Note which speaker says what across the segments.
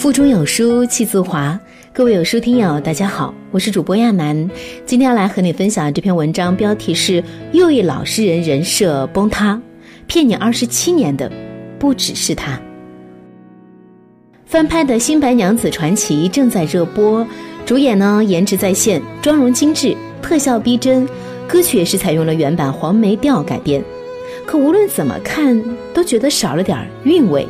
Speaker 1: 腹中有书气自华，各位有书听友，大家好，我是主播亚楠，今天要来和你分享这篇文章，标题是“又一老实人人设崩塌，骗你二十七年的不只是他”。翻拍的《新白娘子传奇》正在热播，主演呢颜值在线，妆容精致，特效逼真，歌曲也是采用了原版黄梅调改编，可无论怎么看都觉得少了点韵味。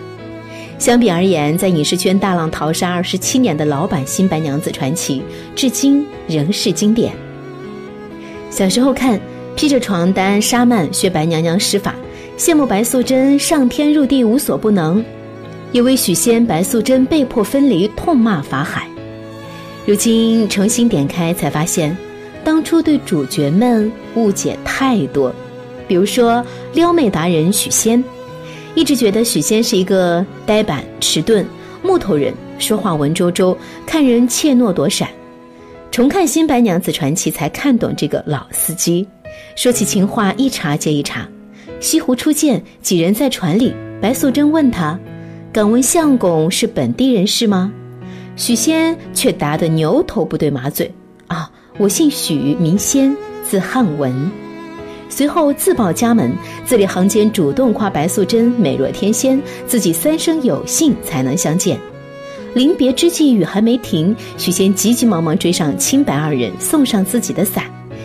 Speaker 1: 相比而言，在影视圈大浪淘沙二十七年的老版《新白娘子传奇》，至今仍是经典。小时候看，披着床单纱幔学白娘娘施法，羡慕白素贞上天入地无所不能；也为许仙、白素贞被迫分离痛骂法海。如今重新点开，才发现，当初对主角们误解太多，比如说撩妹达人许仙。一直觉得许仙是一个呆板、迟钝、木头人，说话文绉绉，看人怯懦躲闪。重看《新白娘子传奇》才看懂这个老司机，说起情话一茬接一茬。西湖初见，几人在船里，白素贞问他：“敢问相公是本地人士吗？”许仙却答得牛头不对马嘴：“啊，我姓许，名仙，字汉文。”随后自报家门，字里行间主动夸白素贞美若天仙，自己三生有幸才能相见。临别之际，雨还没停，许仙急急忙忙追上青白二人，送上自己的伞，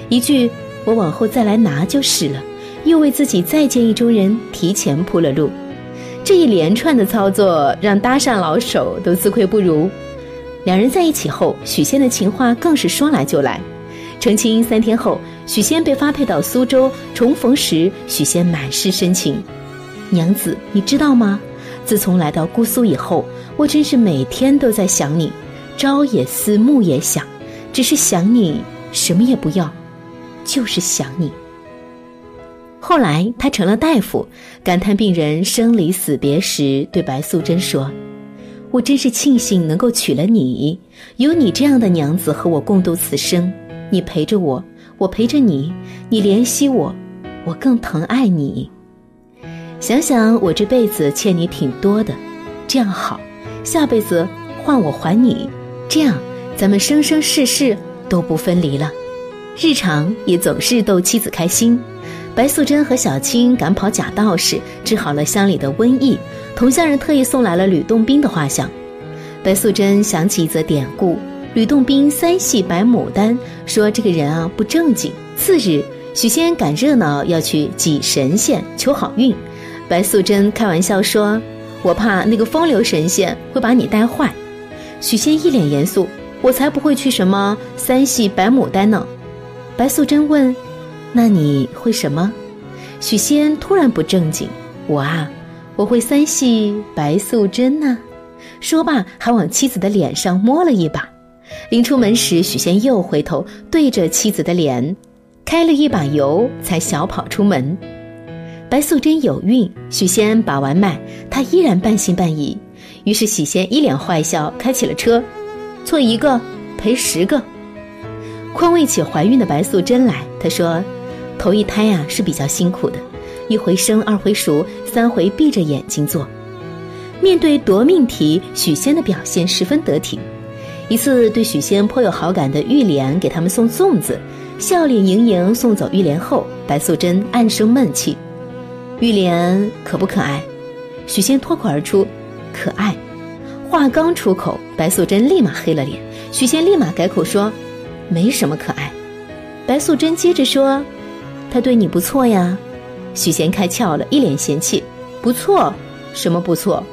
Speaker 1: 一句“我往后再来拿就是了”，又为自己再见意中人提前铺了路。这一连串的操作让搭讪老手都自愧不如。两人在一起后，许仙的情话更是说来就来。成亲三天后，许仙被发配到苏州。重逢时，许仙满是深情：“娘子，你知道吗？自从来到姑苏以后，我真是每天都在想你，朝也思，暮也想，只是想你，什么也不要，就是想你。”后来他成了大夫，感叹病人生离死别时，对白素贞说：“我真是庆幸能够娶了你，有你这样的娘子和我共度此生。”你陪着我，我陪着你，你怜惜我，我更疼爱你。想想我这辈子欠你挺多的，这样好，下辈子换我还你，这样咱们生生世世都不分离了。日常也总是逗妻子开心。白素贞和小青赶跑假道士，治好了乡里的瘟疫。同乡人特意送来了吕洞宾的画像。白素贞想起一则典故。吕洞宾三戏白牡丹，说这个人啊不正经。次日，许仙赶热闹要去祭神仙求好运，白素贞开玩笑说：“我怕那个风流神仙会把你带坏。”许仙一脸严肃：“我才不会去什么三戏白牡丹呢。”白素贞问：“那你会什么？”许仙突然不正经：“我啊，我会三戏白素贞呢。”说罢还往妻子的脸上摸了一把。临出门时，许仙又回头对着妻子的脸，开了一把油，才小跑出门。白素贞有孕，许仙把完脉，她依然半信半疑。于是许仙一脸坏笑，开起了车，错一个赔十个，宽慰起怀孕的白素贞来。他说：“头一胎呀是比较辛苦的，一回生，二回熟，三回闭着眼睛做。”面对夺命题，许仙的表现十分得体。一次对许仙颇有好感的玉莲给他们送粽子，笑脸盈盈送走玉莲后，白素贞暗生闷气。玉莲可不可爱？许仙脱口而出：“可爱。”话刚出口，白素贞立马黑了脸。许仙立马改口说：“没什么可爱。”白素贞接着说：“他对你不错呀。”许仙开窍了，一脸嫌弃：“不错？什么不错？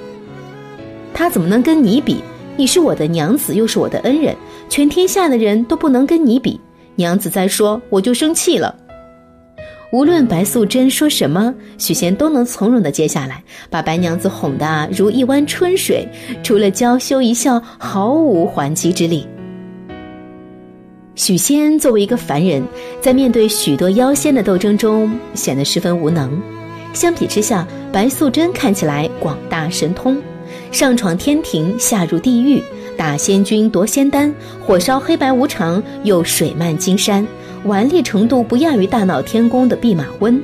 Speaker 1: 他怎么能跟你比？”你是我的娘子，又是我的恩人，全天下的人都不能跟你比。娘子再说，我就生气了。无论白素贞说什么，许仙都能从容的接下来，把白娘子哄得如一湾春水，除了娇羞一笑，毫无还击之力。许仙作为一个凡人，在面对许多妖仙的斗争中，显得十分无能。相比之下，白素贞看起来广大神通。上闯天庭，下入地狱，打仙君夺仙丹，火烧黑白无常，又水漫金山，顽劣程度不亚于大闹天宫的弼马温。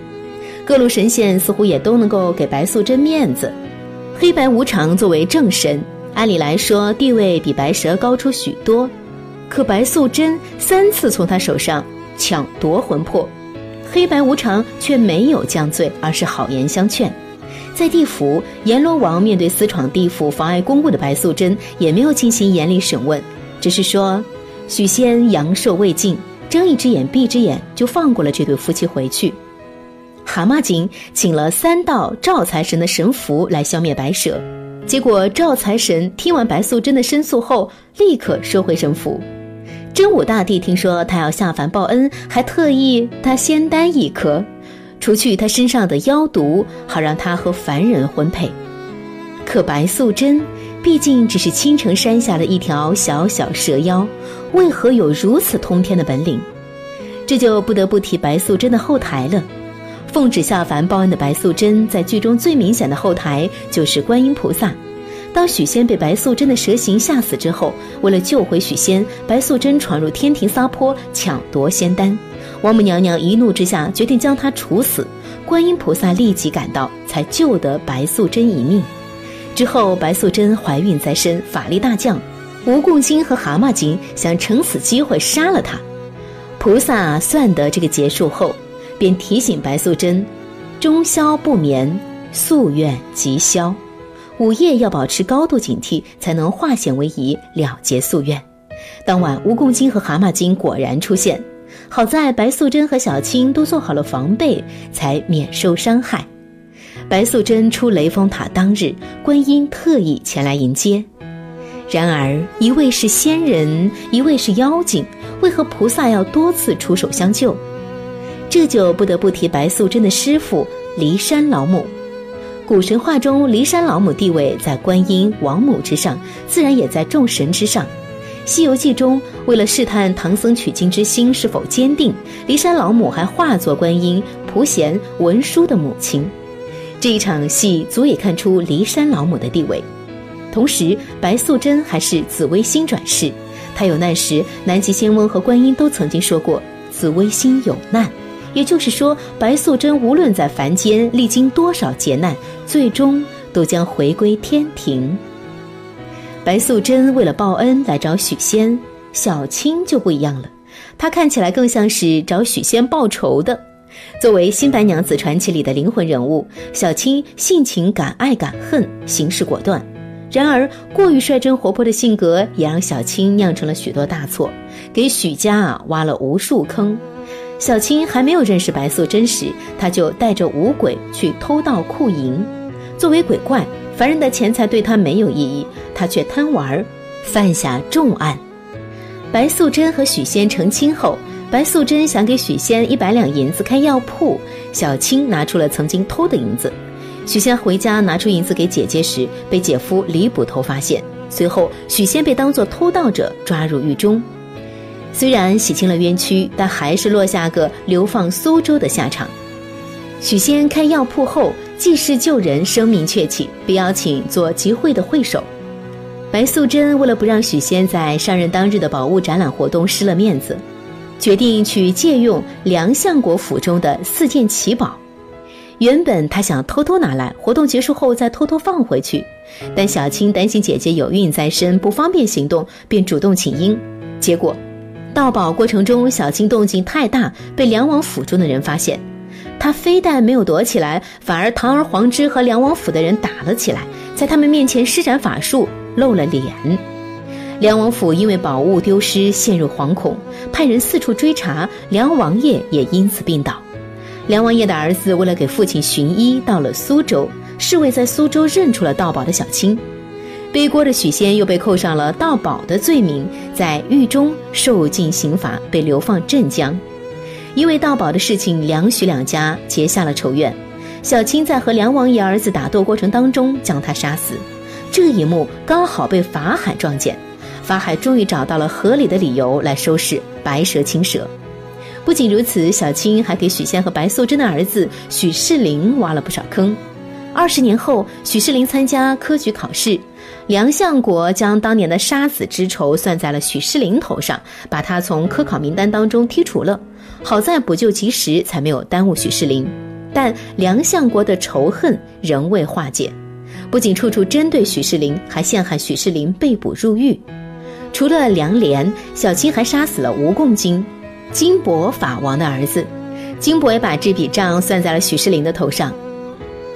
Speaker 1: 各路神仙似乎也都能够给白素贞面子。黑白无常作为正神，按理来说地位比白蛇高出许多，可白素贞三次从他手上抢夺魂魄，黑白无常却没有降罪，而是好言相劝。在地府，阎罗王面对私闯地府、妨碍公务的白素贞，也没有进行严厉审问，只是说许仙阳寿未尽，睁一只眼闭一只眼，就放过了这对夫妻回去。蛤蟆精请了三道赵财神的神符来消灭白蛇，结果赵财神听完白素贞的申诉后，立刻收回神符。真武大帝听说他要下凡报恩，还特意他仙丹一颗。除去他身上的妖毒，好让他和凡人婚配。可白素贞毕竟只是青城山下的一条小小蛇妖，为何有如此通天的本领？这就不得不提白素贞的后台了。奉旨下凡报恩的白素贞，在剧中最明显的后台就是观音菩萨。当许仙被白素贞的蛇形吓死之后，为了救回许仙，白素贞闯入天庭撒泼，抢夺仙丹。王母娘娘一怒之下，决定将他处死。观音菩萨立即赶到，才救得白素贞一命。之后，白素贞怀孕在身，法力大降。蜈蚣精和蛤蟆精想乘此机会杀了他。菩萨算得这个结束后，便提醒白素贞：终宵不眠，夙愿即消。午夜要保持高度警惕，才能化险为夷，了结夙愿。当晚，蜈蚣精和蛤蟆精果然出现。好在白素贞和小青都做好了防备，才免受伤害。白素贞出雷峰塔当日，观音特意前来迎接。然而，一位是仙人，一位是妖精，为何菩萨要多次出手相救？这就不得不提白素贞的师傅骊山老母。古神话中，骊山老母地位在观音、王母之上，自然也在众神之上。《西游记》中，为了试探唐僧取经之心是否坚定，骊山老母还化作观音、普贤、文殊的母亲。这一场戏足以看出骊山老母的地位。同时，白素贞还是紫微星转世，她有难时，南极仙翁和观音都曾经说过紫微星有难，也就是说，白素贞无论在凡间历经多少劫难，最终都将回归天庭。白素贞为了报恩来找许仙，小青就不一样了，她看起来更像是找许仙报仇的。作为《新白娘子传奇》里的灵魂人物，小青性情敢爱敢恨，行事果断。然而，过于率真活泼的性格也让小青酿成了许多大错，给许家啊挖了无数坑。小青还没有认识白素贞时，她就带着五鬼去偷盗库银，作为鬼怪。凡人的钱财对他没有意义，他却贪玩，犯下重案。白素贞和许仙成亲后，白素贞想给许仙一百两银子开药铺，小青拿出了曾经偷的银子。许仙回家拿出银子给姐姐时，被姐夫李捕头发现，随后许仙被当作偷盗者抓入狱中。虽然洗清了冤屈，但还是落下个流放苏州的下场。许仙开药铺后。济世救人，声名鹊起，被邀请做集会的会首。白素贞为了不让许仙在上任当日的宝物展览活动失了面子，决定去借用梁相国府中的四件奇宝。原本她想偷偷拿来，活动结束后再偷偷放回去，但小青担心姐姐有孕在身，不方便行动，便主动请缨。结果，盗宝过程中，小青动静太大，被梁王府中的人发现。他非但没有躲起来，反而堂而皇之和梁王府的人打了起来，在他们面前施展法术，露了脸。梁王府因为宝物丢失陷入惶恐，派人四处追查，梁王爷也因此病倒。梁王爷的儿子为了给父亲寻医，到了苏州，侍卫在苏州认出了盗宝的小青，背锅的许仙又被扣上了盗宝的罪名，在狱中受尽刑罚，被流放镇江。因为盗宝的事情，梁许两家结下了仇怨。小青在和梁王爷儿子打斗过程当中将他杀死，这一幕刚好被法海撞见。法海终于找到了合理的理由来收拾白蛇青蛇。不仅如此，小青还给许仙和白素贞的儿子许世林挖了不少坑。二十年后，许世林参加科举考试，梁相国将当年的杀子之仇算在了许世林头上，把他从科考名单当中剔除了。好在补救及时，才没有耽误许世林。但梁相国的仇恨仍未化解。不仅处处针对许世林，还陷害许世林被捕入狱。除了梁莲，小青还杀死了吴贡金，金伯法王的儿子。金伯也把这笔账算在了许世林的头上。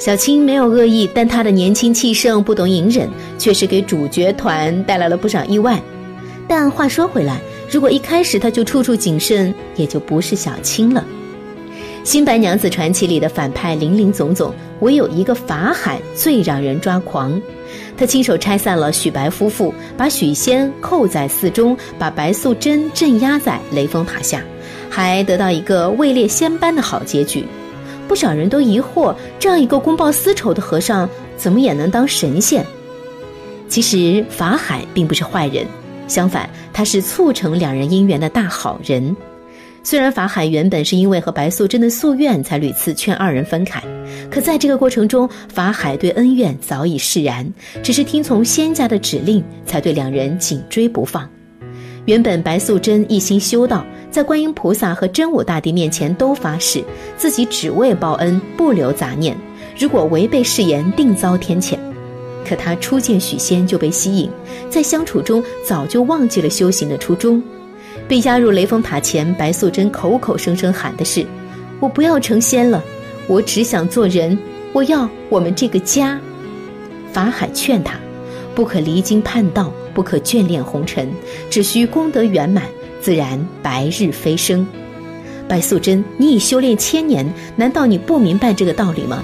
Speaker 1: 小青没有恶意，但她的年轻气盛、不懂隐忍，确实给主角团带来了不少意外。但话说回来，如果一开始他就处处谨慎，也就不是小青了。《新白娘子传奇》里的反派林林总总，唯有一个法海最让人抓狂。他亲手拆散了许白夫妇，把许仙扣在寺中，把白素贞镇压在雷峰塔下，还得到一个位列仙班的好结局。不少人都疑惑，这样一个公报私仇的和尚，怎么也能当神仙？其实法海并不是坏人，相反，他是促成两人姻缘的大好人。虽然法海原本是因为和白素贞的夙愿才屡次劝二人分开，可在这个过程中，法海对恩怨早已释然，只是听从仙家的指令，才对两人紧追不放。原本白素贞一心修道，在观音菩萨和真武大帝面前都发誓，自己只为报恩，不留杂念，如果违背誓言，定遭天谴。可他初见许仙就被吸引，在相处中早就忘记了修行的初衷。被押入雷峰塔前，白素贞口口声声喊的是：“我不要成仙了，我只想做人，我要我们这个家。”法海劝他：“不可离经叛道，不可眷恋红尘，只需功德圆满，自然白日飞升。”白素贞，你已修炼千年，难道你不明白这个道理吗？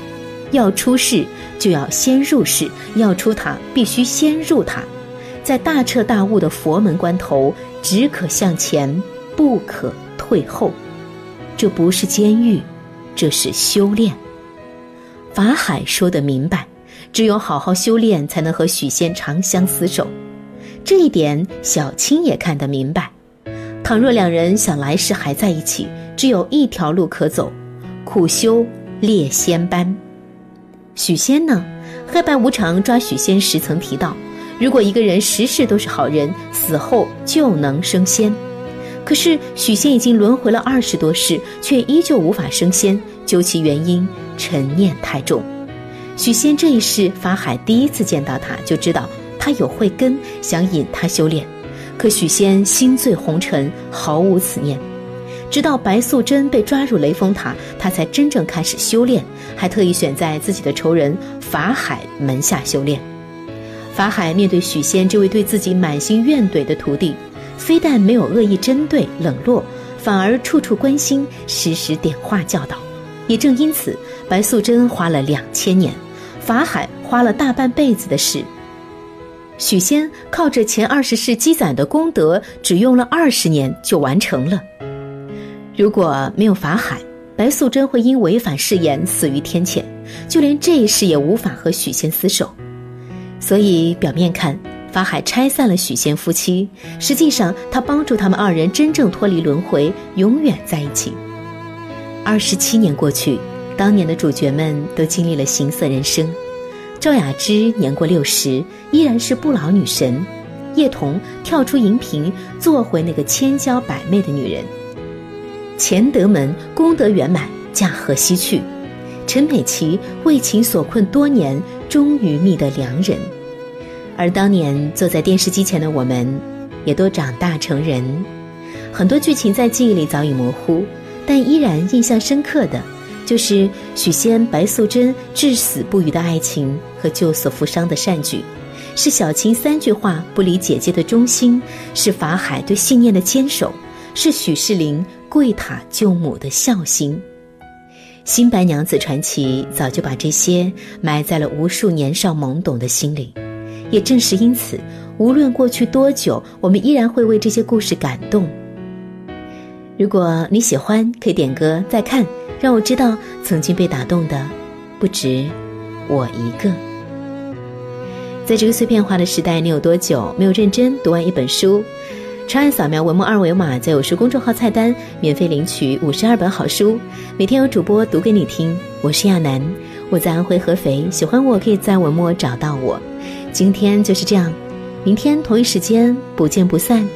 Speaker 1: 要出世就要先入世，要出塔必须先入塔。在大彻大悟的佛门关头，只可向前，不可退后。这不是监狱，这是修炼。法海说得明白，只有好好修炼，才能和许仙长相厮守。这一点，小青也看得明白。倘若两人想来世还在一起，只有一条路可走：苦修列仙班。许仙呢？黑白无常抓许仙时曾提到。如果一个人时时都是好人，死后就能升仙。可是许仙已经轮回了二十多世，却依旧无法升仙。究其原因，尘念太重。许仙这一世，法海第一次见到他，就知道他有慧根，想引他修炼。可许仙心醉红尘，毫无此念。直到白素贞被抓入雷峰塔，他才真正开始修炼，还特意选在自己的仇人法海门下修炼。法海面对许仙这位对自己满心怨怼的徒弟，非但没有恶意针对冷落，反而处处关心，时时点化教导。也正因此，白素贞花了两千年，法海花了大半辈子的事。许仙靠着前二十世积攒的功德，只用了二十年就完成了。如果没有法海，白素贞会因违反誓言死于天谴，就连这一世也无法和许仙厮守。所以表面看，法海拆散了许仙夫妻，实际上他帮助他们二人真正脱离轮回，永远在一起。二十七年过去，当年的主角们都经历了行色人生。赵雅芝年过六十，依然是不老女神；叶童跳出荧屏，做回那个千娇百媚的女人。钱德门功德圆满，驾鹤西去。陈美琪为情所困多年。终于觅得良人，而当年坐在电视机前的我们，也都长大成人。很多剧情在记忆里早已模糊，但依然印象深刻的，就是许仙、白素贞至死不渝的爱情和救死扶伤的善举，是小青三句话不离姐姐的忠心，是法海对信念的坚守，是许世林跪塔救母的孝心。新白娘子传奇早就把这些埋在了无数年少懵懂的心里，也正是因此，无论过去多久，我们依然会为这些故事感动。如果你喜欢，可以点歌再看，让我知道曾经被打动的不止我一个。在这个碎片化的时代，你有多久没有认真读完一本书？长按扫描文末二维码，在有书公众号菜单免费领取五十二本好书，每天有主播读给你听。我是亚楠，我在安徽合肥，喜欢我可以在文末找到我。今天就是这样，明天同一时间不见不散。